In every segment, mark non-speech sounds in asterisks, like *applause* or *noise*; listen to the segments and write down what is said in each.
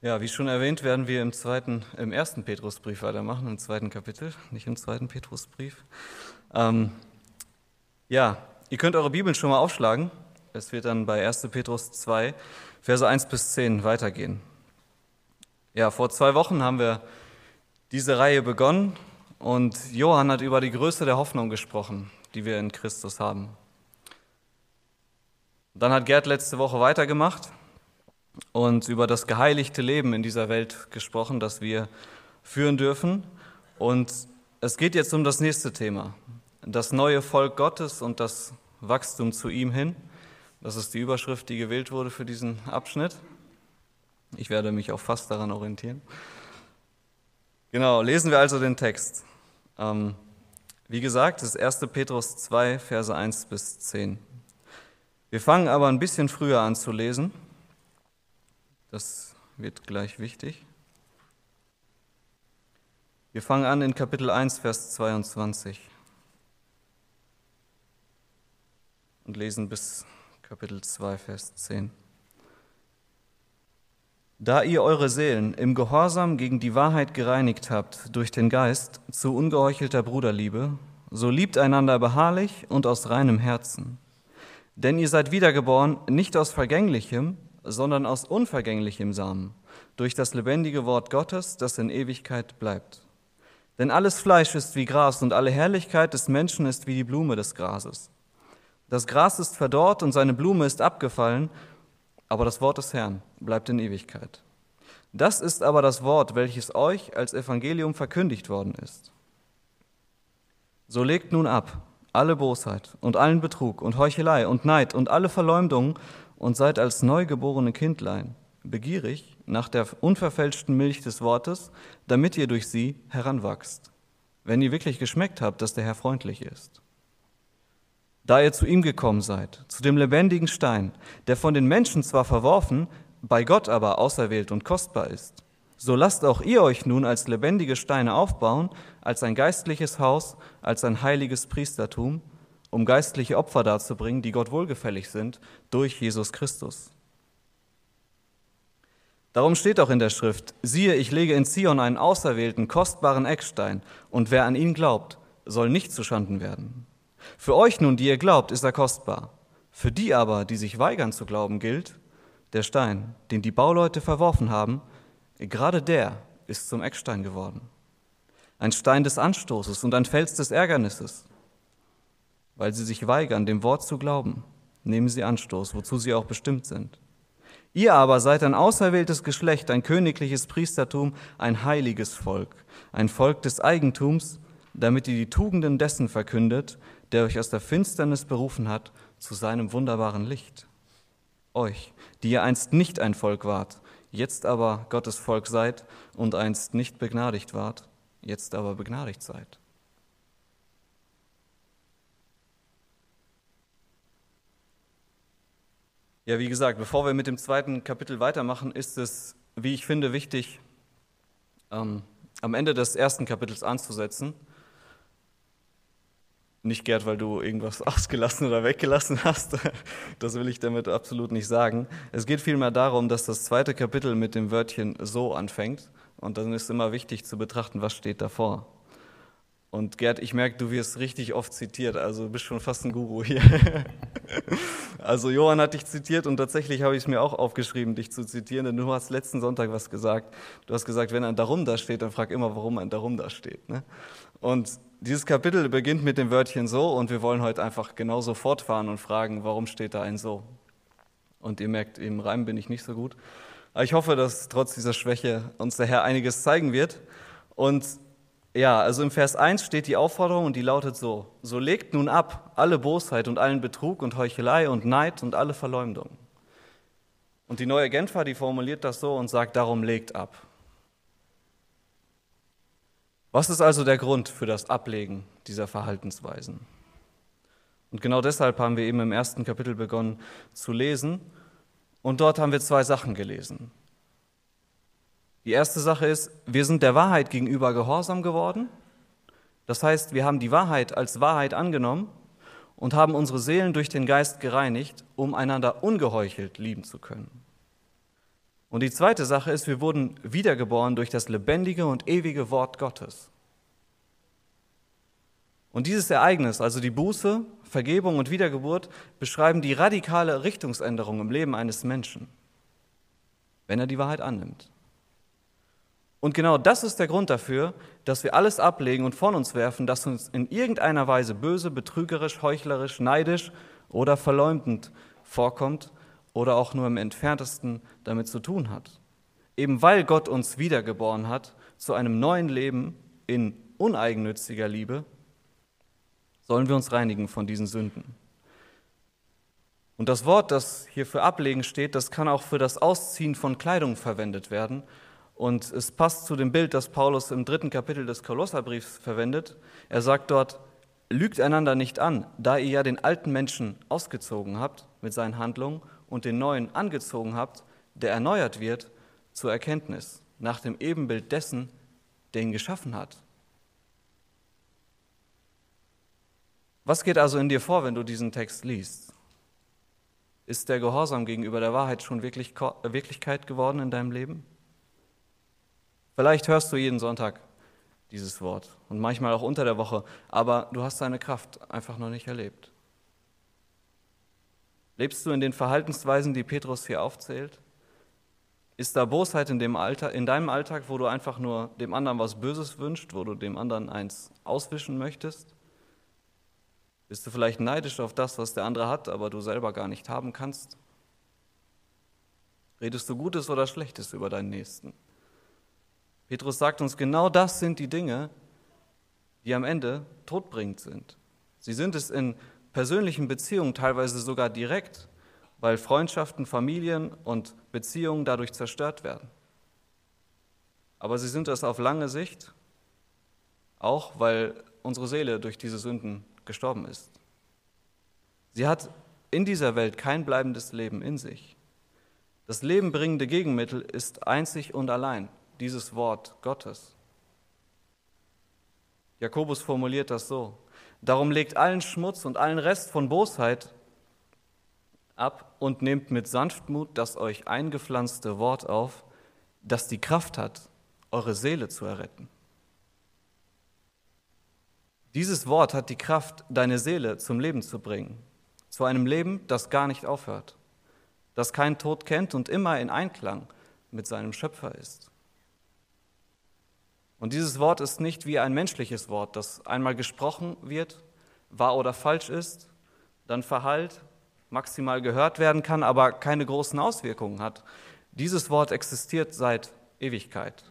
Ja, wie schon erwähnt, werden wir im zweiten, im ersten Petrusbrief weitermachen, im zweiten Kapitel, nicht im zweiten Petrusbrief. Ähm, ja, ihr könnt eure Bibeln schon mal aufschlagen. Es wird dann bei 1. Petrus 2, Verse 1 bis 10 weitergehen. Ja, vor zwei Wochen haben wir diese Reihe begonnen und Johann hat über die Größe der Hoffnung gesprochen, die wir in Christus haben. Dann hat Gerd letzte Woche weitergemacht und über das geheiligte Leben in dieser Welt gesprochen, das wir führen dürfen. Und es geht jetzt um das nächste Thema, das neue Volk Gottes und das Wachstum zu ihm hin. Das ist die Überschrift, die gewählt wurde für diesen Abschnitt. Ich werde mich auch fast daran orientieren. Genau, lesen wir also den Text. Ähm, wie gesagt, das ist 1. Petrus 2, Verse 1 bis 10. Wir fangen aber ein bisschen früher an zu lesen. Das wird gleich wichtig. Wir fangen an in Kapitel 1, Vers 22 und lesen bis Kapitel 2, Vers 10. Da ihr eure Seelen im Gehorsam gegen die Wahrheit gereinigt habt durch den Geist zu ungeheuchelter Bruderliebe, so liebt einander beharrlich und aus reinem Herzen. Denn ihr seid wiedergeboren nicht aus vergänglichem, sondern aus unvergänglichem Samen, durch das lebendige Wort Gottes, das in Ewigkeit bleibt. Denn alles Fleisch ist wie Gras und alle Herrlichkeit des Menschen ist wie die Blume des Grases. Das Gras ist verdorrt und seine Blume ist abgefallen, aber das Wort des Herrn bleibt in Ewigkeit. Das ist aber das Wort, welches euch als Evangelium verkündigt worden ist. So legt nun ab alle Bosheit und allen Betrug und Heuchelei und Neid und alle Verleumdung und seid als neugeborene Kindlein begierig nach der unverfälschten Milch des Wortes, damit ihr durch sie heranwachst, wenn ihr wirklich geschmeckt habt, dass der Herr freundlich ist. Da ihr zu ihm gekommen seid, zu dem lebendigen Stein, der von den Menschen zwar verworfen, bei Gott aber auserwählt und kostbar ist, so lasst auch ihr euch nun als lebendige Steine aufbauen, als ein geistliches Haus, als ein heiliges Priestertum, um geistliche Opfer darzubringen, die Gott wohlgefällig sind, durch Jesus Christus. Darum steht auch in der Schrift, siehe, ich lege in Zion einen auserwählten, kostbaren Eckstein, und wer an ihn glaubt, soll nicht zuschanden werden. Für euch nun, die ihr glaubt, ist er kostbar. Für die aber, die sich weigern zu glauben, gilt, der Stein, den die Bauleute verworfen haben, gerade der ist zum Eckstein geworden. Ein Stein des Anstoßes und ein Fels des Ärgernisses weil sie sich weigern, dem Wort zu glauben, nehmen sie Anstoß, wozu sie auch bestimmt sind. Ihr aber seid ein auserwähltes Geschlecht, ein königliches Priestertum, ein heiliges Volk, ein Volk des Eigentums, damit ihr die Tugenden dessen verkündet, der euch aus der Finsternis berufen hat zu seinem wunderbaren Licht. Euch, die ihr einst nicht ein Volk wart, jetzt aber Gottes Volk seid und einst nicht begnadigt wart, jetzt aber begnadigt seid. Ja, wie gesagt, bevor wir mit dem zweiten Kapitel weitermachen, ist es, wie ich finde, wichtig, ähm, am Ende des ersten Kapitels anzusetzen. Nicht, Gerd, weil du irgendwas *laughs* ausgelassen oder weggelassen hast. *laughs* Das will ich damit absolut nicht sagen. Es geht vielmehr darum, dass das zweite Kapitel mit dem Wörtchen so anfängt. Und dann ist immer wichtig zu betrachten, was steht davor. Und Gerd, ich merke, du wirst richtig oft zitiert, also du bist schon fast ein Guru hier. *laughs* also Johann hat dich zitiert und tatsächlich habe ich es mir auch aufgeschrieben, dich zu zitieren, denn du hast letzten Sonntag was gesagt. Du hast gesagt, wenn ein Darum da steht, dann frag immer, warum ein Darum da steht. Ne? Und dieses Kapitel beginnt mit dem Wörtchen so und wir wollen heute einfach genauso fortfahren und fragen, warum steht da ein so? Und ihr merkt, im Reim bin ich nicht so gut. Aber ich hoffe, dass trotz dieser Schwäche uns der Herr einiges zeigen wird. Und ja, also im Vers 1 steht die Aufforderung und die lautet so, so legt nun ab alle Bosheit und allen Betrug und Heuchelei und Neid und alle Verleumdung. Und die neue Genfer, die formuliert das so und sagt, darum legt ab. Was ist also der Grund für das Ablegen dieser Verhaltensweisen? Und genau deshalb haben wir eben im ersten Kapitel begonnen zu lesen. Und dort haben wir zwei Sachen gelesen. Die erste Sache ist, wir sind der Wahrheit gegenüber gehorsam geworden. Das heißt, wir haben die Wahrheit als Wahrheit angenommen und haben unsere Seelen durch den Geist gereinigt, um einander ungeheuchelt lieben zu können. Und die zweite Sache ist, wir wurden wiedergeboren durch das lebendige und ewige Wort Gottes. Und dieses Ereignis, also die Buße, Vergebung und Wiedergeburt, beschreiben die radikale Richtungsänderung im Leben eines Menschen, wenn er die Wahrheit annimmt. Und genau das ist der Grund dafür, dass wir alles ablegen und von uns werfen, das uns in irgendeiner Weise böse, betrügerisch, heuchlerisch, neidisch oder verleumdend vorkommt oder auch nur im entferntesten damit zu tun hat. Eben weil Gott uns wiedergeboren hat zu einem neuen Leben in uneigennütziger Liebe, sollen wir uns reinigen von diesen Sünden. Und das Wort, das hier für ablegen steht, das kann auch für das Ausziehen von Kleidung verwendet werden und es passt zu dem Bild, das Paulus im dritten Kapitel des Kolosserbriefs verwendet. Er sagt dort, lügt einander nicht an, da ihr ja den alten Menschen ausgezogen habt mit seinen Handlungen und den neuen angezogen habt, der erneuert wird zur Erkenntnis, nach dem Ebenbild dessen, der ihn geschaffen hat. Was geht also in dir vor, wenn du diesen Text liest? Ist der Gehorsam gegenüber der Wahrheit schon wirklich Wirklichkeit geworden in deinem Leben? Vielleicht hörst du jeden Sonntag dieses Wort und manchmal auch unter der Woche, aber du hast seine Kraft einfach noch nicht erlebt. Lebst du in den Verhaltensweisen, die Petrus hier aufzählt? Ist da Bosheit in, dem Alter, in deinem Alltag, wo du einfach nur dem anderen was Böses wünscht, wo du dem anderen eins auswischen möchtest? Bist du vielleicht neidisch auf das, was der andere hat, aber du selber gar nicht haben kannst? Redest du Gutes oder Schlechtes über deinen Nächsten? Petrus sagt uns, genau das sind die Dinge, die am Ende todbringend sind. Sie sind es in persönlichen Beziehungen teilweise sogar direkt, weil Freundschaften, Familien und Beziehungen dadurch zerstört werden. Aber sie sind es auf lange Sicht, auch weil unsere Seele durch diese Sünden gestorben ist. Sie hat in dieser Welt kein bleibendes Leben in sich. Das lebenbringende Gegenmittel ist einzig und allein dieses Wort Gottes. Jakobus formuliert das so. Darum legt allen Schmutz und allen Rest von Bosheit ab und nehmt mit Sanftmut das euch eingepflanzte Wort auf, das die Kraft hat, eure Seele zu erretten. Dieses Wort hat die Kraft, deine Seele zum Leben zu bringen, zu einem Leben, das gar nicht aufhört, das keinen Tod kennt und immer in Einklang mit seinem Schöpfer ist. Und dieses Wort ist nicht wie ein menschliches Wort, das einmal gesprochen wird, wahr oder falsch ist, dann verhallt, maximal gehört werden kann, aber keine großen Auswirkungen hat. Dieses Wort existiert seit Ewigkeit.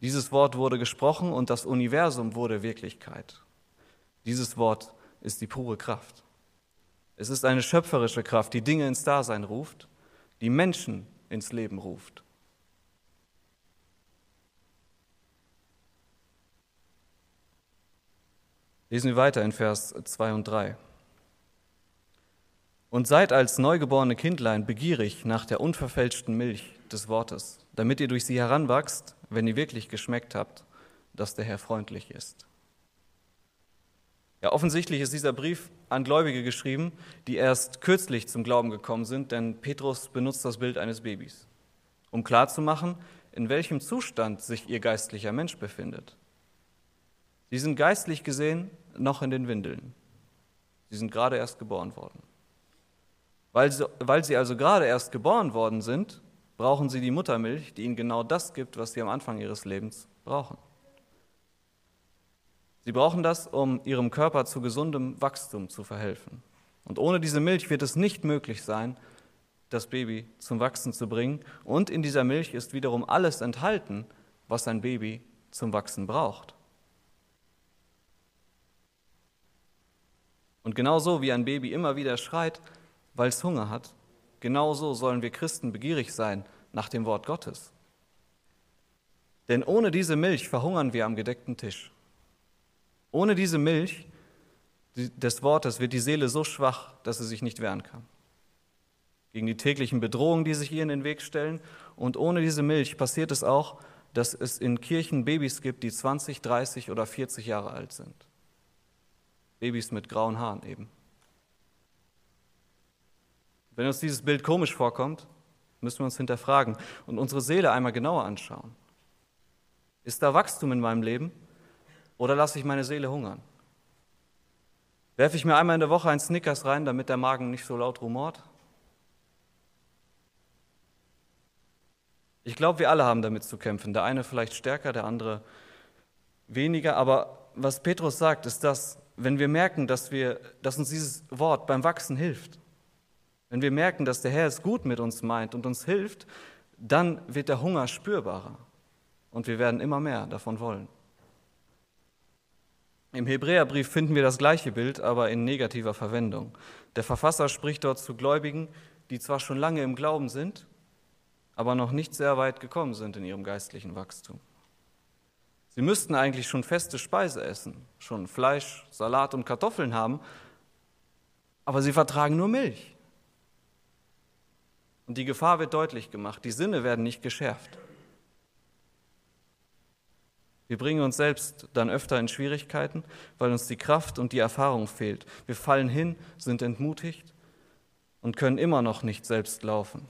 Dieses Wort wurde gesprochen und das Universum wurde Wirklichkeit. Dieses Wort ist die pure Kraft. Es ist eine schöpferische Kraft, die Dinge ins Dasein ruft, die Menschen ins Leben ruft. Lesen wir weiter in Vers 2 und 3. Und seid als neugeborene Kindlein begierig nach der unverfälschten Milch des Wortes, damit ihr durch sie heranwachst, wenn ihr wirklich geschmeckt habt, dass der Herr freundlich ist. Ja, offensichtlich ist dieser Brief an Gläubige geschrieben, die erst kürzlich zum Glauben gekommen sind, denn Petrus benutzt das Bild eines Babys, um klarzumachen, in welchem Zustand sich ihr geistlicher Mensch befindet. Sie sind geistlich gesehen noch in den Windeln. Sie sind gerade erst geboren worden. Weil sie, weil sie also gerade erst geboren worden sind, brauchen sie die Muttermilch, die ihnen genau das gibt, was sie am Anfang ihres Lebens brauchen. Sie brauchen das, um ihrem Körper zu gesundem Wachstum zu verhelfen. Und ohne diese Milch wird es nicht möglich sein, das Baby zum Wachsen zu bringen. Und in dieser Milch ist wiederum alles enthalten, was ein Baby zum Wachsen braucht. Und genauso wie ein Baby immer wieder schreit, weil es Hunger hat, genauso sollen wir Christen begierig sein nach dem Wort Gottes. Denn ohne diese Milch verhungern wir am gedeckten Tisch. Ohne diese Milch des Wortes wird die Seele so schwach, dass sie sich nicht wehren kann. Gegen die täglichen Bedrohungen, die sich ihr in den Weg stellen. Und ohne diese Milch passiert es auch, dass es in Kirchen Babys gibt, die 20, 30 oder 40 Jahre alt sind. Babys mit grauen Haaren eben. Wenn uns dieses Bild komisch vorkommt, Müssen wir uns hinterfragen und unsere Seele einmal genauer anschauen. Ist da Wachstum in meinem Leben oder lasse ich meine Seele hungern? Werfe ich mir einmal in der Woche ein Snickers rein, damit der Magen nicht so laut rumort? Ich glaube, wir alle haben damit zu kämpfen. Der eine vielleicht stärker, der andere weniger. Aber was Petrus sagt, ist das, wenn wir merken, dass, wir, dass uns dieses Wort beim Wachsen hilft, wenn wir merken, dass der Herr es gut mit uns meint und uns hilft, dann wird der Hunger spürbarer und wir werden immer mehr davon wollen. Im Hebräerbrief finden wir das gleiche Bild, aber in negativer Verwendung. Der Verfasser spricht dort zu Gläubigen, die zwar schon lange im Glauben sind, aber noch nicht sehr weit gekommen sind in ihrem geistlichen Wachstum. Sie müssten eigentlich schon feste Speise essen, schon Fleisch, Salat und Kartoffeln haben, aber sie vertragen nur Milch. Und die Gefahr wird deutlich gemacht, die Sinne werden nicht geschärft. Wir bringen uns selbst dann öfter in Schwierigkeiten, weil uns die Kraft und die Erfahrung fehlt. Wir fallen hin, sind entmutigt und können immer noch nicht selbst laufen.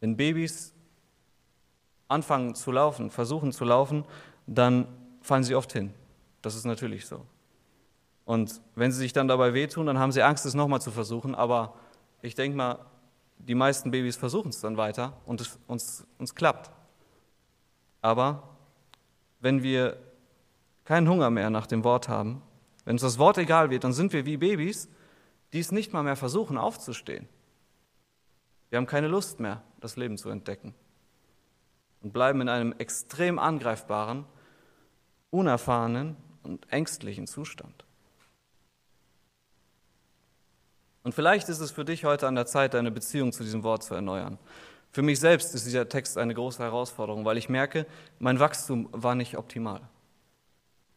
Wenn Babys anfangen zu laufen, versuchen zu laufen, dann fallen sie oft hin. Das ist natürlich so. Und wenn sie sich dann dabei wehtun, dann haben sie Angst, es nochmal zu versuchen. Aber ich denke mal, die meisten Babys versuchen es dann weiter und es uns, uns klappt. Aber wenn wir keinen Hunger mehr nach dem Wort haben, wenn uns das Wort egal wird, dann sind wir wie Babys, die es nicht mal mehr versuchen aufzustehen. Wir haben keine Lust mehr, das Leben zu entdecken und bleiben in einem extrem angreifbaren, unerfahrenen und ängstlichen Zustand. Und vielleicht ist es für dich heute an der Zeit, deine Beziehung zu diesem Wort zu erneuern. Für mich selbst ist dieser Text eine große Herausforderung, weil ich merke, mein Wachstum war nicht optimal.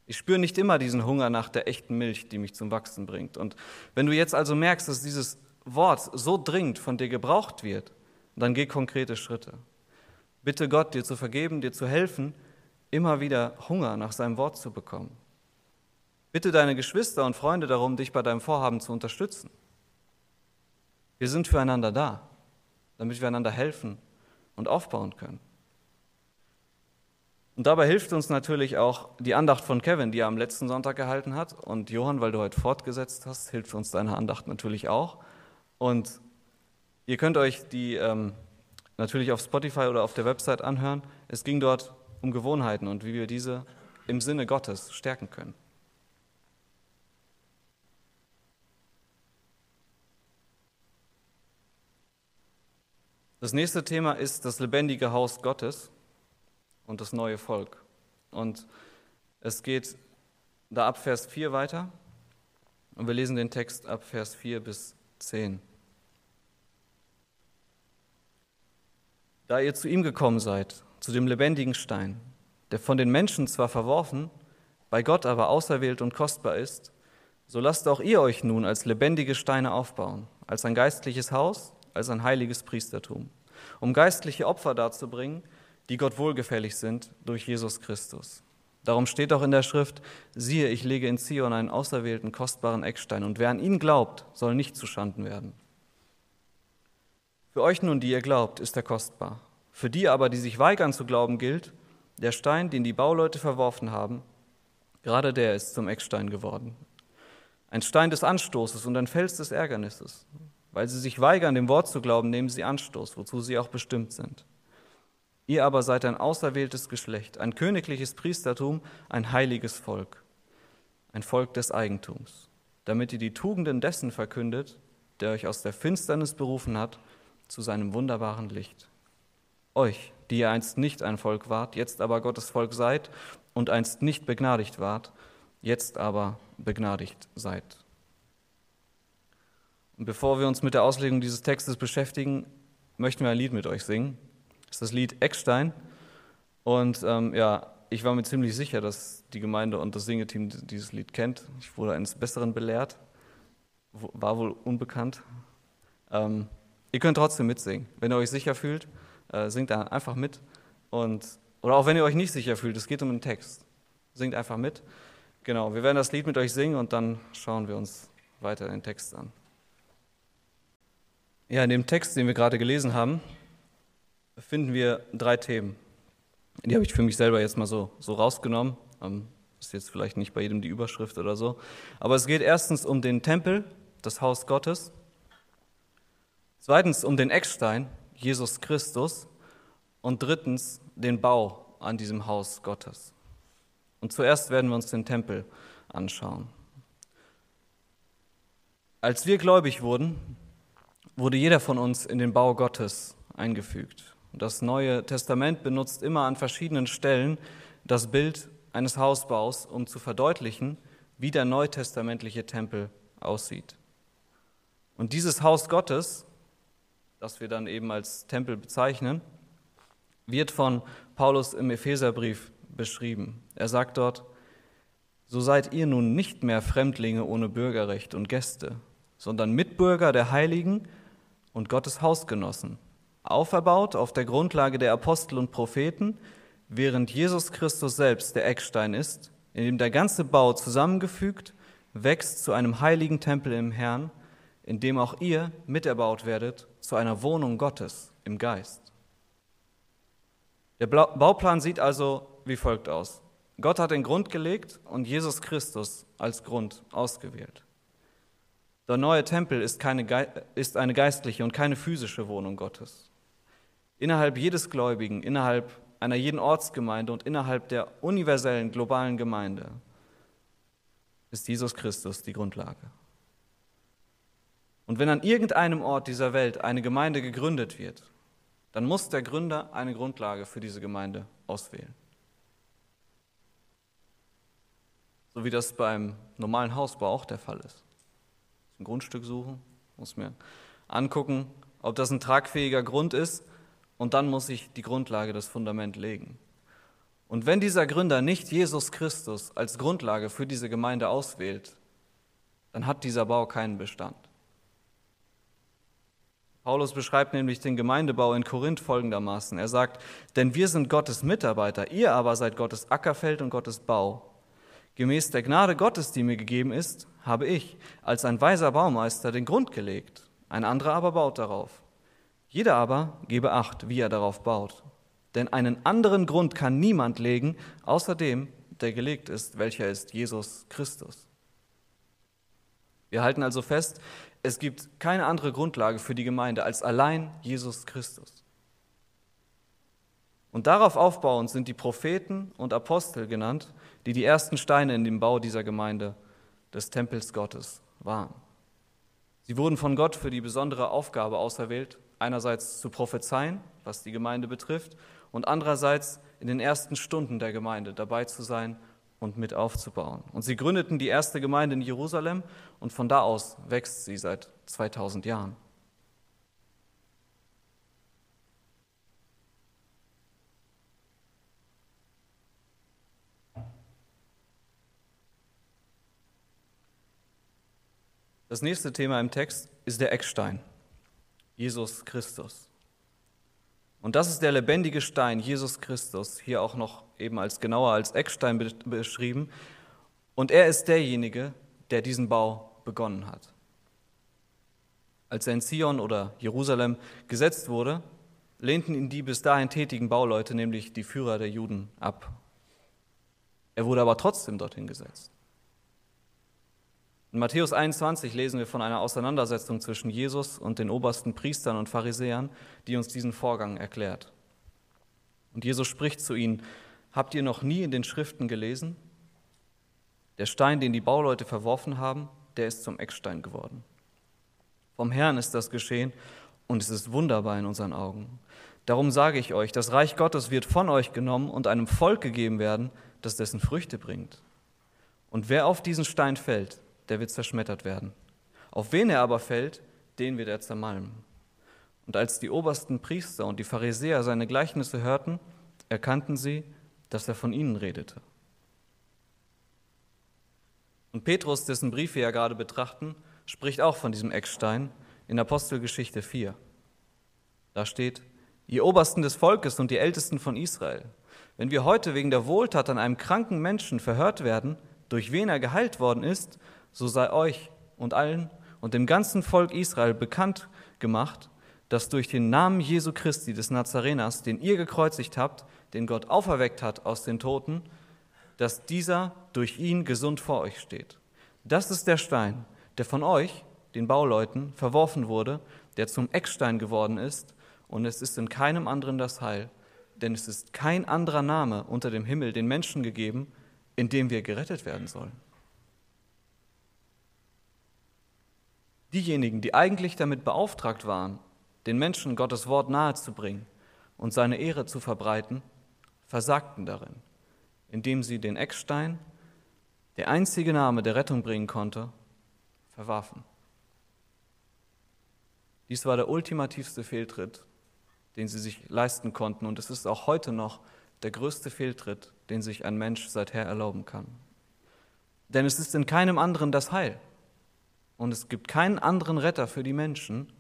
Ich spüre nicht immer diesen Hunger nach der echten Milch, die mich zum Wachsen bringt. Und wenn du jetzt also merkst, dass dieses Wort so dringend von dir gebraucht wird, dann geh konkrete Schritte. Bitte Gott, dir zu vergeben, dir zu helfen, immer wieder Hunger nach seinem Wort zu bekommen. Bitte deine Geschwister und Freunde darum, dich bei deinem Vorhaben zu unterstützen. Wir sind füreinander da damit wir einander helfen und aufbauen können. Und dabei hilft uns natürlich auch die Andacht von Kevin, die er am letzten Sonntag gehalten hat. Und Johann, weil du heute fortgesetzt hast, hilft uns deine Andacht natürlich auch. Und ihr könnt euch die ähm, natürlich auf Spotify oder auf der Website anhören. Es ging dort um Gewohnheiten und wie wir diese im Sinne Gottes stärken können. Das nächste Thema ist das lebendige Haus Gottes und das neue Volk. Und es geht da ab Vers 4 weiter und wir lesen den Text ab Vers 4 bis 10. Da ihr zu ihm gekommen seid, zu dem lebendigen Stein, der von den Menschen zwar verworfen, bei Gott aber auserwählt und kostbar ist, so lasst auch ihr euch nun als lebendige Steine aufbauen, als ein geistliches Haus, als ein heiliges Priestertum, um geistliche Opfer darzubringen, die Gott wohlgefällig sind durch Jesus Christus. Darum steht auch in der Schrift, siehe, ich lege in Zion einen auserwählten, kostbaren Eckstein, und wer an ihn glaubt, soll nicht zuschanden werden. Für euch nun, die ihr glaubt, ist er kostbar. Für die aber, die sich weigern zu glauben, gilt, der Stein, den die Bauleute verworfen haben, gerade der ist zum Eckstein geworden. Ein Stein des Anstoßes und ein Fels des Ärgernisses. Weil sie sich weigern, dem Wort zu glauben, nehmen sie Anstoß, wozu sie auch bestimmt sind. Ihr aber seid ein auserwähltes Geschlecht, ein königliches Priestertum, ein heiliges Volk, ein Volk des Eigentums, damit ihr die Tugenden dessen verkündet, der euch aus der Finsternis berufen hat, zu seinem wunderbaren Licht. Euch, die ihr einst nicht ein Volk wart, jetzt aber Gottes Volk seid und einst nicht begnadigt wart, jetzt aber begnadigt seid. Und bevor wir uns mit der Auslegung dieses Textes beschäftigen, möchten wir ein Lied mit euch singen. Das ist das Lied Eckstein. Und ähm, ja, ich war mir ziemlich sicher, dass die Gemeinde und das Singeteam dieses Lied kennt. Ich wurde eines Besseren belehrt. War wohl unbekannt. Ähm, ihr könnt trotzdem mitsingen. Wenn ihr euch sicher fühlt, äh, singt einfach mit. Und, oder auch wenn ihr euch nicht sicher fühlt, es geht um den Text. Singt einfach mit. Genau, wir werden das Lied mit euch singen und dann schauen wir uns weiter den Text an. Ja, in dem Text, den wir gerade gelesen haben, finden wir drei Themen. Die habe ich für mich selber jetzt mal so, so rausgenommen. Ähm, ist jetzt vielleicht nicht bei jedem die Überschrift oder so. Aber es geht erstens um den Tempel, das Haus Gottes. Zweitens um den Eckstein, Jesus Christus. Und drittens den Bau an diesem Haus Gottes. Und zuerst werden wir uns den Tempel anschauen. Als wir gläubig wurden, wurde jeder von uns in den Bau Gottes eingefügt. Das Neue Testament benutzt immer an verschiedenen Stellen das Bild eines Hausbaus, um zu verdeutlichen, wie der neutestamentliche Tempel aussieht. Und dieses Haus Gottes, das wir dann eben als Tempel bezeichnen, wird von Paulus im Epheserbrief beschrieben. Er sagt dort, so seid ihr nun nicht mehr Fremdlinge ohne Bürgerrecht und Gäste, sondern Mitbürger der Heiligen und Gottes Hausgenossen, auferbaut auf der Grundlage der Apostel und Propheten, während Jesus Christus selbst der Eckstein ist, in dem der ganze Bau zusammengefügt wächst zu einem heiligen Tempel im Herrn, in dem auch ihr miterbaut werdet zu einer Wohnung Gottes im Geist. Der Bauplan sieht also wie folgt aus. Gott hat den Grund gelegt und Jesus Christus als Grund ausgewählt. Der neue Tempel ist, keine, ist eine geistliche und keine physische Wohnung Gottes. Innerhalb jedes Gläubigen, innerhalb einer jeden Ortsgemeinde und innerhalb der universellen globalen Gemeinde ist Jesus Christus die Grundlage. Und wenn an irgendeinem Ort dieser Welt eine Gemeinde gegründet wird, dann muss der Gründer eine Grundlage für diese Gemeinde auswählen. So wie das beim normalen Hausbau auch der Fall ist. Ein Grundstück suchen, muss mir angucken, ob das ein tragfähiger Grund ist und dann muss ich die Grundlage, das Fundament legen. Und wenn dieser Gründer nicht Jesus Christus als Grundlage für diese Gemeinde auswählt, dann hat dieser Bau keinen Bestand. Paulus beschreibt nämlich den Gemeindebau in Korinth folgendermaßen. Er sagt, denn wir sind Gottes Mitarbeiter, ihr aber seid Gottes Ackerfeld und Gottes Bau. Gemäß der Gnade Gottes, die mir gegeben ist, habe ich als ein weiser Baumeister den Grund gelegt, ein anderer aber baut darauf. Jeder aber gebe acht, wie er darauf baut. Denn einen anderen Grund kann niemand legen, außer dem, der gelegt ist, welcher ist Jesus Christus. Wir halten also fest, es gibt keine andere Grundlage für die Gemeinde als allein Jesus Christus. Und darauf aufbauend sind die Propheten und Apostel genannt, die die ersten Steine in dem Bau dieser Gemeinde des Tempels Gottes waren. Sie wurden von Gott für die besondere Aufgabe auserwählt, einerseits zu prophezeien, was die Gemeinde betrifft, und andererseits in den ersten Stunden der Gemeinde dabei zu sein und mit aufzubauen. Und sie gründeten die erste Gemeinde in Jerusalem und von da aus wächst sie seit 2000 Jahren. Das nächste Thema im Text ist der Eckstein. Jesus Christus. Und das ist der lebendige Stein, Jesus Christus, hier auch noch eben als genauer als Eckstein beschrieben. Und er ist derjenige, der diesen Bau begonnen hat. Als er in Zion oder Jerusalem gesetzt wurde, lehnten ihn die bis dahin tätigen Bauleute, nämlich die Führer der Juden, ab. Er wurde aber trotzdem dorthin gesetzt. In Matthäus 21 lesen wir von einer Auseinandersetzung zwischen Jesus und den obersten Priestern und Pharisäern, die uns diesen Vorgang erklärt. Und Jesus spricht zu ihnen, habt ihr noch nie in den Schriften gelesen? Der Stein, den die Bauleute verworfen haben, der ist zum Eckstein geworden. Vom Herrn ist das geschehen und es ist wunderbar in unseren Augen. Darum sage ich euch, das Reich Gottes wird von euch genommen und einem Volk gegeben werden, das dessen Früchte bringt. Und wer auf diesen Stein fällt, der wird zerschmettert werden. Auf wen er aber fällt, den wird er zermalmen. Und als die obersten Priester und die Pharisäer seine Gleichnisse hörten, erkannten sie, dass er von ihnen redete. Und Petrus, dessen Brief wir ja gerade betrachten, spricht auch von diesem Eckstein in Apostelgeschichte 4. Da steht, ihr Obersten des Volkes und die Ältesten von Israel, wenn wir heute wegen der Wohltat an einem kranken Menschen verhört werden, durch wen er geheilt worden ist, so sei euch und allen und dem ganzen Volk Israel bekannt gemacht, dass durch den Namen Jesu Christi des Nazareners, den ihr gekreuzigt habt, den Gott auferweckt hat aus den Toten, dass dieser durch ihn gesund vor euch steht. Das ist der Stein, der von euch, den Bauleuten, verworfen wurde, der zum Eckstein geworden ist, und es ist in keinem anderen das Heil, denn es ist kein anderer Name unter dem Himmel den Menschen gegeben, in dem wir gerettet werden sollen. Diejenigen, die eigentlich damit beauftragt waren, den Menschen Gottes Wort nahezubringen und seine Ehre zu verbreiten, versagten darin, indem sie den Eckstein, der einzige Name, der Rettung bringen konnte, verwarfen. Dies war der ultimativste Fehltritt, den sie sich leisten konnten, und es ist auch heute noch der größte Fehltritt, den sich ein Mensch seither erlauben kann. Denn es ist in keinem anderen das Heil. Und es gibt keinen anderen Retter für die Menschen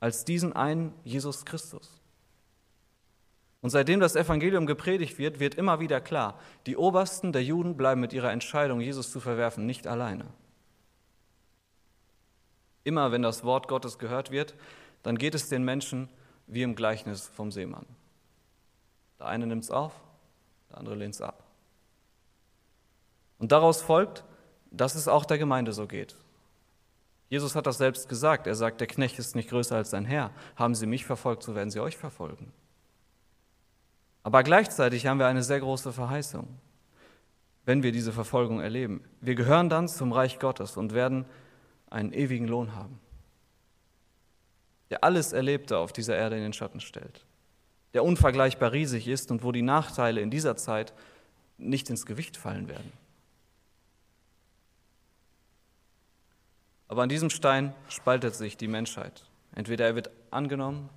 als diesen einen Jesus Christus. Und seitdem das Evangelium gepredigt wird, wird immer wieder klar, die Obersten der Juden bleiben mit ihrer Entscheidung, Jesus zu verwerfen, nicht alleine. Immer wenn das Wort Gottes gehört wird, dann geht es den Menschen wie im Gleichnis vom Seemann. Der eine nimmt es auf, der andere lehnt es ab. Und daraus folgt, dass es auch der Gemeinde so geht. Jesus hat das selbst gesagt. Er sagt, der Knecht ist nicht größer als sein Herr. Haben sie mich verfolgt, so werden sie euch verfolgen. Aber gleichzeitig haben wir eine sehr große Verheißung, wenn wir diese Verfolgung erleben. Wir gehören dann zum Reich Gottes und werden einen ewigen Lohn haben, der alles Erlebte auf dieser Erde in den Schatten stellt, der unvergleichbar riesig ist und wo die Nachteile in dieser Zeit nicht ins Gewicht fallen werden. Aber an diesem Stein spaltet sich die Menschheit. Entweder er wird angenommen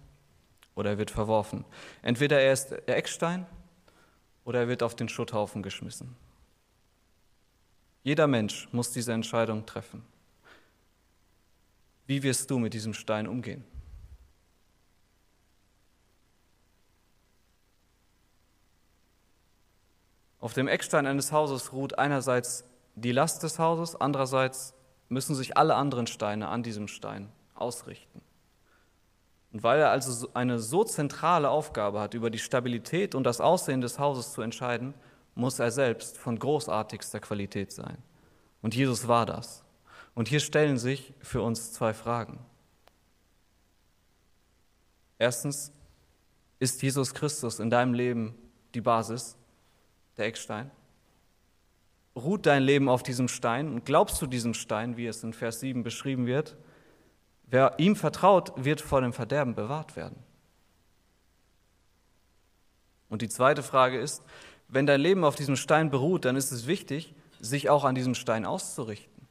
oder er wird verworfen. Entweder er ist der Eckstein oder er wird auf den Schutthaufen geschmissen. Jeder Mensch muss diese Entscheidung treffen. Wie wirst du mit diesem Stein umgehen? Auf dem Eckstein eines Hauses ruht einerseits die Last des Hauses, andererseits müssen sich alle anderen Steine an diesem Stein ausrichten. Und weil er also eine so zentrale Aufgabe hat, über die Stabilität und das Aussehen des Hauses zu entscheiden, muss er selbst von großartigster Qualität sein. Und Jesus war das. Und hier stellen sich für uns zwei Fragen. Erstens, ist Jesus Christus in deinem Leben die Basis, der Eckstein? Ruht dein Leben auf diesem Stein und glaubst du diesem Stein, wie es in Vers 7 beschrieben wird? Wer ihm vertraut, wird vor dem Verderben bewahrt werden. Und die zweite Frage ist, wenn dein Leben auf diesem Stein beruht, dann ist es wichtig, sich auch an diesem Stein auszurichten.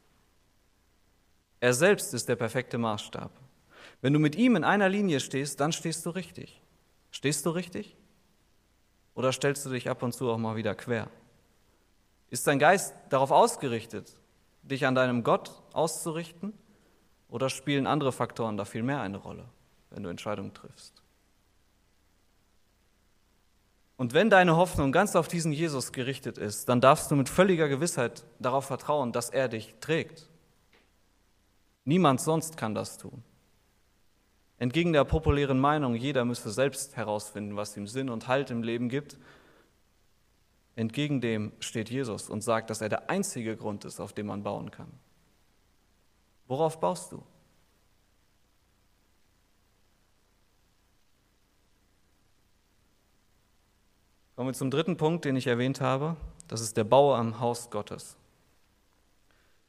Er selbst ist der perfekte Maßstab. Wenn du mit ihm in einer Linie stehst, dann stehst du richtig. Stehst du richtig? Oder stellst du dich ab und zu auch mal wieder quer? Ist dein Geist darauf ausgerichtet, dich an deinem Gott auszurichten? Oder spielen andere Faktoren da viel mehr eine Rolle, wenn du Entscheidungen triffst? Und wenn deine Hoffnung ganz auf diesen Jesus gerichtet ist, dann darfst du mit völliger Gewissheit darauf vertrauen, dass er dich trägt. Niemand sonst kann das tun. Entgegen der populären Meinung, jeder müsse selbst herausfinden, was ihm Sinn und Halt im Leben gibt, Entgegen dem steht Jesus und sagt, dass er der einzige Grund ist, auf dem man bauen kann. Worauf baust du? Kommen wir zum dritten Punkt, den ich erwähnt habe. Das ist der Bau am Haus Gottes.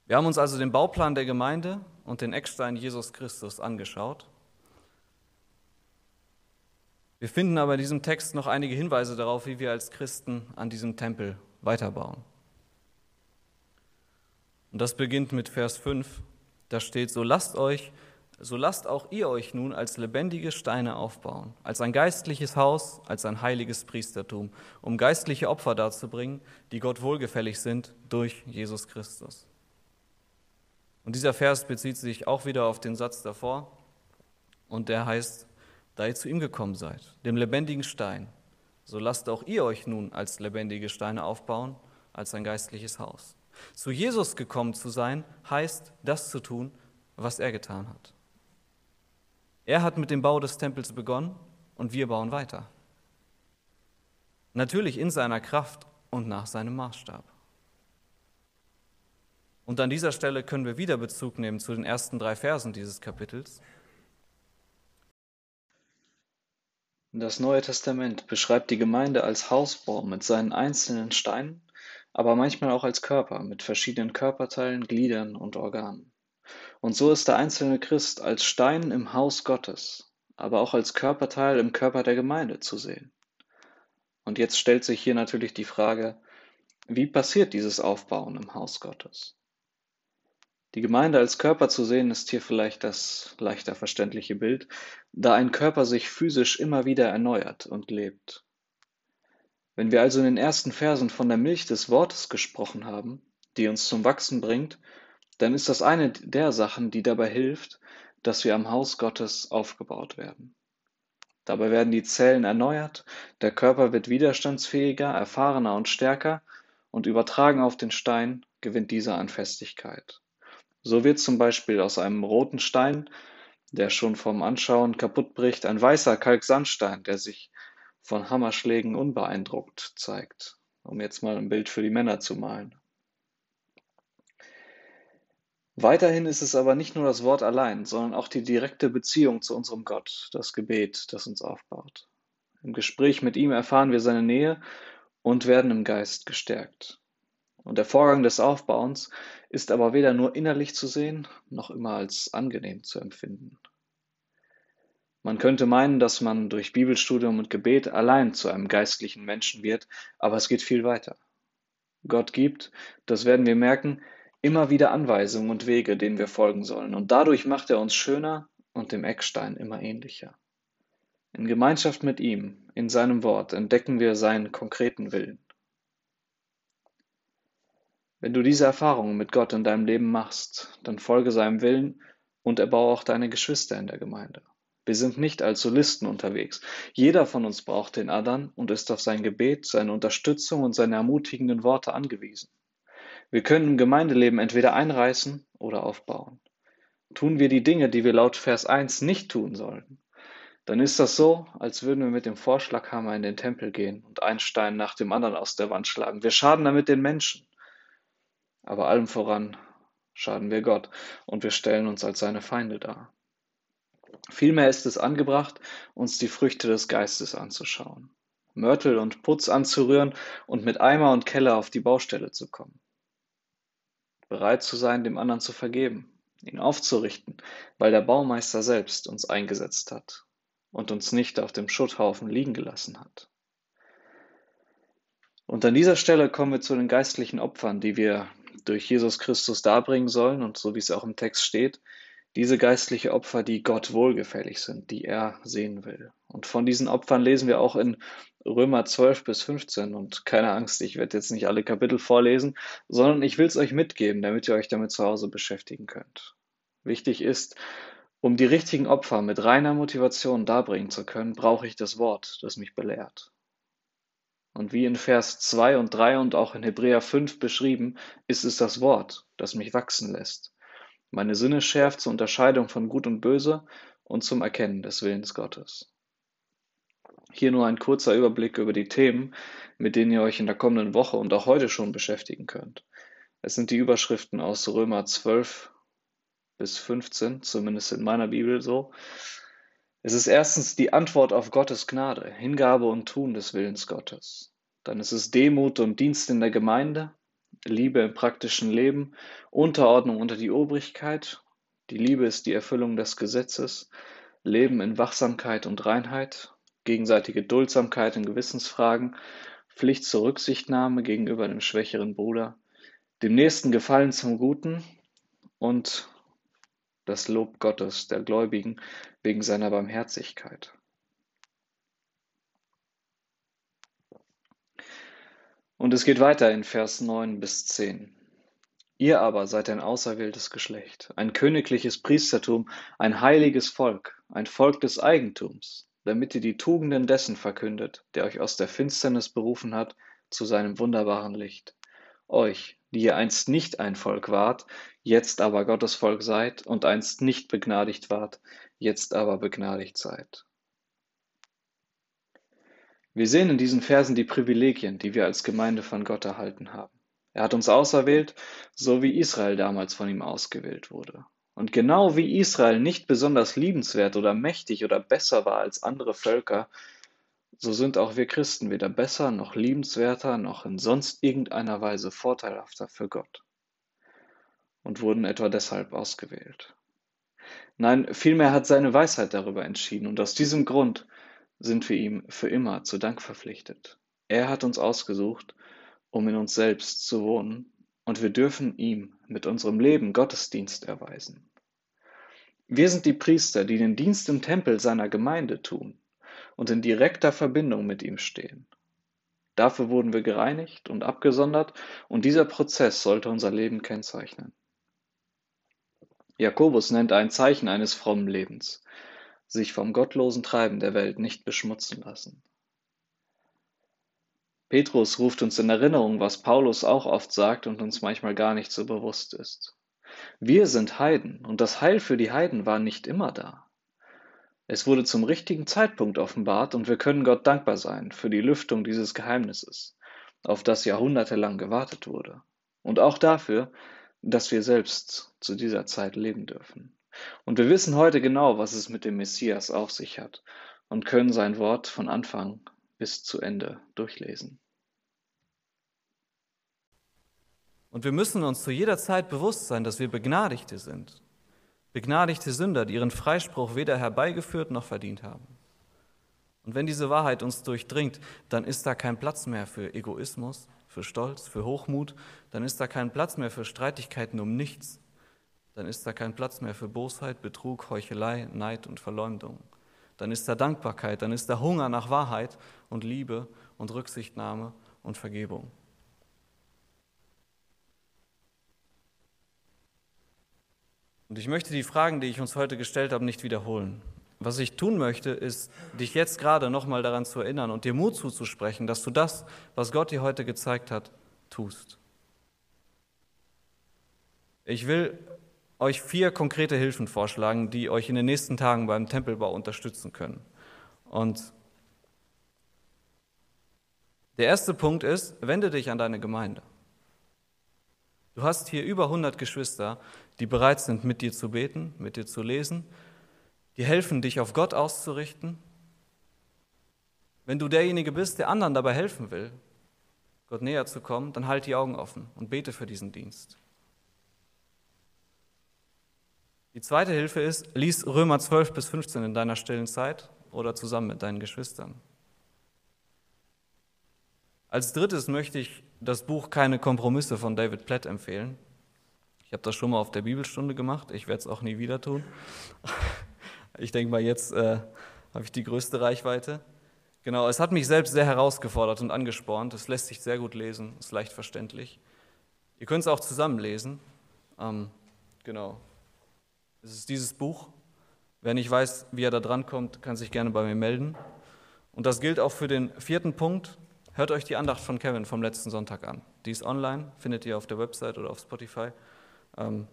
Wir haben uns also den Bauplan der Gemeinde und den Eckstein Jesus Christus angeschaut. Wir finden aber in diesem Text noch einige Hinweise darauf, wie wir als Christen an diesem Tempel weiterbauen. Und das beginnt mit Vers 5. Da steht, so lasst euch, so lasst auch ihr euch nun als lebendige Steine aufbauen, als ein geistliches Haus, als ein heiliges Priestertum, um geistliche Opfer darzubringen, die Gott wohlgefällig sind durch Jesus Christus. Und dieser Vers bezieht sich auch wieder auf den Satz davor und der heißt, da ihr zu ihm gekommen seid, dem lebendigen Stein, so lasst auch ihr euch nun als lebendige Steine aufbauen, als ein geistliches Haus. Zu Jesus gekommen zu sein, heißt, das zu tun, was er getan hat. Er hat mit dem Bau des Tempels begonnen und wir bauen weiter. Natürlich in seiner Kraft und nach seinem Maßstab. Und an dieser Stelle können wir wieder Bezug nehmen zu den ersten drei Versen dieses Kapitels. Das Neue Testament beschreibt die Gemeinde als Hausbau mit seinen einzelnen Steinen, aber manchmal auch als Körper mit verschiedenen Körperteilen, Gliedern und Organen. Und so ist der einzelne Christ als Stein im Haus Gottes, aber auch als Körperteil im Körper der Gemeinde zu sehen. Und jetzt stellt sich hier natürlich die Frage, wie passiert dieses Aufbauen im Haus Gottes? Die Gemeinde als Körper zu sehen, ist hier vielleicht das leichter verständliche Bild, da ein Körper sich physisch immer wieder erneuert und lebt. Wenn wir also in den ersten Versen von der Milch des Wortes gesprochen haben, die uns zum Wachsen bringt, dann ist das eine der Sachen, die dabei hilft, dass wir am Haus Gottes aufgebaut werden. Dabei werden die Zellen erneuert, der Körper wird widerstandsfähiger, erfahrener und stärker und übertragen auf den Stein gewinnt dieser an Festigkeit. So wird zum Beispiel aus einem roten Stein, der schon vom Anschauen kaputt bricht, ein weißer Kalksandstein, der sich von Hammerschlägen unbeeindruckt zeigt, um jetzt mal ein Bild für die Männer zu malen. Weiterhin ist es aber nicht nur das Wort allein, sondern auch die direkte Beziehung zu unserem Gott, das Gebet, das uns aufbaut. Im Gespräch mit ihm erfahren wir seine Nähe und werden im Geist gestärkt. Und der Vorgang des Aufbauens ist aber weder nur innerlich zu sehen, noch immer als angenehm zu empfinden. Man könnte meinen, dass man durch Bibelstudium und Gebet allein zu einem geistlichen Menschen wird, aber es geht viel weiter. Gott gibt, das werden wir merken, immer wieder Anweisungen und Wege, denen wir folgen sollen, und dadurch macht er uns schöner und dem Eckstein immer ähnlicher. In Gemeinschaft mit ihm, in seinem Wort, entdecken wir seinen konkreten Willen. Wenn du diese Erfahrungen mit Gott in deinem Leben machst, dann folge seinem Willen und erbaue auch deine Geschwister in der Gemeinde. Wir sind nicht als Solisten unterwegs. Jeder von uns braucht den Adern und ist auf sein Gebet, seine Unterstützung und seine ermutigenden Worte angewiesen. Wir können im Gemeindeleben entweder einreißen oder aufbauen. Tun wir die Dinge, die wir laut Vers 1 nicht tun sollen, dann ist das so, als würden wir mit dem Vorschlaghammer in den Tempel gehen und einen Stein nach dem anderen aus der Wand schlagen. Wir schaden damit den Menschen. Aber allem voran schaden wir Gott und wir stellen uns als seine Feinde dar. Vielmehr ist es angebracht, uns die Früchte des Geistes anzuschauen, Mörtel und Putz anzurühren und mit Eimer und Keller auf die Baustelle zu kommen. Bereit zu sein, dem anderen zu vergeben, ihn aufzurichten, weil der Baumeister selbst uns eingesetzt hat und uns nicht auf dem Schutthaufen liegen gelassen hat. Und an dieser Stelle kommen wir zu den geistlichen Opfern, die wir durch Jesus Christus darbringen sollen und so wie es auch im Text steht, diese geistliche Opfer, die Gott wohlgefällig sind, die er sehen will. Und von diesen Opfern lesen wir auch in Römer 12 bis 15. Und keine Angst, ich werde jetzt nicht alle Kapitel vorlesen, sondern ich will es euch mitgeben, damit ihr euch damit zu Hause beschäftigen könnt. Wichtig ist, um die richtigen Opfer mit reiner Motivation darbringen zu können, brauche ich das Wort, das mich belehrt. Und wie in Vers 2 und 3 und auch in Hebräer 5 beschrieben, ist es das Wort, das mich wachsen lässt meine Sinne schärft zur Unterscheidung von Gut und Böse und zum Erkennen des Willens Gottes. Hier nur ein kurzer Überblick über die Themen, mit denen ihr euch in der kommenden Woche und auch heute schon beschäftigen könnt. Es sind die Überschriften aus Römer 12 bis 15, zumindest in meiner Bibel so. Es ist erstens die Antwort auf Gottes Gnade, Hingabe und Tun des Willens Gottes. Dann ist es Demut und Dienst in der Gemeinde, Liebe im praktischen Leben, Unterordnung unter die Obrigkeit. Die Liebe ist die Erfüllung des Gesetzes, Leben in Wachsamkeit und Reinheit, gegenseitige Duldsamkeit in Gewissensfragen, Pflicht zur Rücksichtnahme gegenüber dem schwächeren Bruder, dem nächsten Gefallen zum Guten und das Lob Gottes der Gläubigen wegen seiner Barmherzigkeit. Und es geht weiter in Vers 9 bis 10. Ihr aber seid ein auserwähltes Geschlecht, ein königliches Priestertum, ein heiliges Volk, ein Volk des Eigentums, damit ihr die Tugenden dessen verkündet, der euch aus der Finsternis berufen hat zu seinem wunderbaren Licht. Euch, die ihr einst nicht ein Volk wart, jetzt aber Gottes Volk seid und einst nicht begnadigt wart, jetzt aber begnadigt seid. Wir sehen in diesen Versen die Privilegien, die wir als Gemeinde von Gott erhalten haben. Er hat uns auserwählt, so wie Israel damals von ihm ausgewählt wurde. Und genau wie Israel nicht besonders liebenswert oder mächtig oder besser war als andere Völker, so sind auch wir Christen weder besser noch liebenswerter noch in sonst irgendeiner Weise vorteilhafter für Gott und wurden etwa deshalb ausgewählt. Nein, vielmehr hat seine Weisheit darüber entschieden und aus diesem Grund sind wir ihm für immer zu Dank verpflichtet. Er hat uns ausgesucht, um in uns selbst zu wohnen und wir dürfen ihm mit unserem Leben Gottesdienst erweisen. Wir sind die Priester, die den Dienst im Tempel seiner Gemeinde tun und in direkter Verbindung mit ihm stehen. Dafür wurden wir gereinigt und abgesondert und dieser Prozess sollte unser Leben kennzeichnen. Jakobus nennt ein Zeichen eines frommen Lebens, sich vom gottlosen Treiben der Welt nicht beschmutzen lassen. Petrus ruft uns in Erinnerung, was Paulus auch oft sagt und uns manchmal gar nicht so bewusst ist. Wir sind Heiden und das Heil für die Heiden war nicht immer da. Es wurde zum richtigen Zeitpunkt offenbart und wir können Gott dankbar sein für die Lüftung dieses Geheimnisses, auf das jahrhundertelang gewartet wurde. Und auch dafür, dass wir selbst zu dieser Zeit leben dürfen. Und wir wissen heute genau, was es mit dem Messias auf sich hat und können sein Wort von Anfang bis zu Ende durchlesen. Und wir müssen uns zu jeder Zeit bewusst sein, dass wir Begnadigte sind. Begnadigte Sünder, die ihren Freispruch weder herbeigeführt noch verdient haben. Und wenn diese Wahrheit uns durchdringt, dann ist da kein Platz mehr für Egoismus, für Stolz, für Hochmut, dann ist da kein Platz mehr für Streitigkeiten um nichts, dann ist da kein Platz mehr für Bosheit, Betrug, Heuchelei, Neid und Verleumdung. Dann ist da Dankbarkeit, dann ist da Hunger nach Wahrheit und Liebe und Rücksichtnahme und Vergebung. Und ich möchte die Fragen, die ich uns heute gestellt habe, nicht wiederholen. Was ich tun möchte, ist, dich jetzt gerade nochmal daran zu erinnern und dir Mut zuzusprechen, dass du das, was Gott dir heute gezeigt hat, tust. Ich will euch vier konkrete Hilfen vorschlagen, die euch in den nächsten Tagen beim Tempelbau unterstützen können. Und der erste Punkt ist, wende dich an deine Gemeinde. Du hast hier über 100 Geschwister, die bereit sind, mit dir zu beten, mit dir zu lesen, die helfen, dich auf Gott auszurichten. Wenn du derjenige bist, der anderen dabei helfen will, Gott näher zu kommen, dann halt die Augen offen und bete für diesen Dienst. Die zweite Hilfe ist, lies Römer 12 bis 15 in deiner stillen Zeit oder zusammen mit deinen Geschwistern. Als drittes möchte ich das Buch Keine Kompromisse von David Platt empfehlen. Ich habe das schon mal auf der Bibelstunde gemacht, ich werde es auch nie wieder tun. Ich denke mal, jetzt äh, habe ich die größte Reichweite. Genau, es hat mich selbst sehr herausgefordert und angespornt. Es lässt sich sehr gut lesen, ist leicht verständlich. Ihr könnt es auch zusammen lesen. Ähm, genau. Es ist dieses Buch. Wer nicht weiß, wie er da dran kommt, kann sich gerne bei mir melden. Und das gilt auch für den vierten Punkt. Hört euch die Andacht von Kevin vom letzten Sonntag an. Die ist online, findet ihr auf der Website oder auf Spotify. Ähm,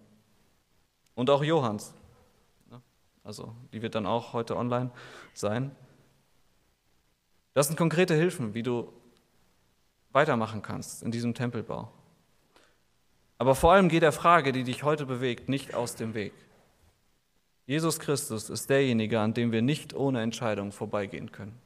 und auch Johanns. Also die wird dann auch heute online sein. Das sind konkrete Hilfen, wie du weitermachen kannst in diesem Tempelbau. Aber vor allem geht der Frage, die dich heute bewegt, nicht aus dem Weg. Jesus Christus ist derjenige, an dem wir nicht ohne Entscheidung vorbeigehen können.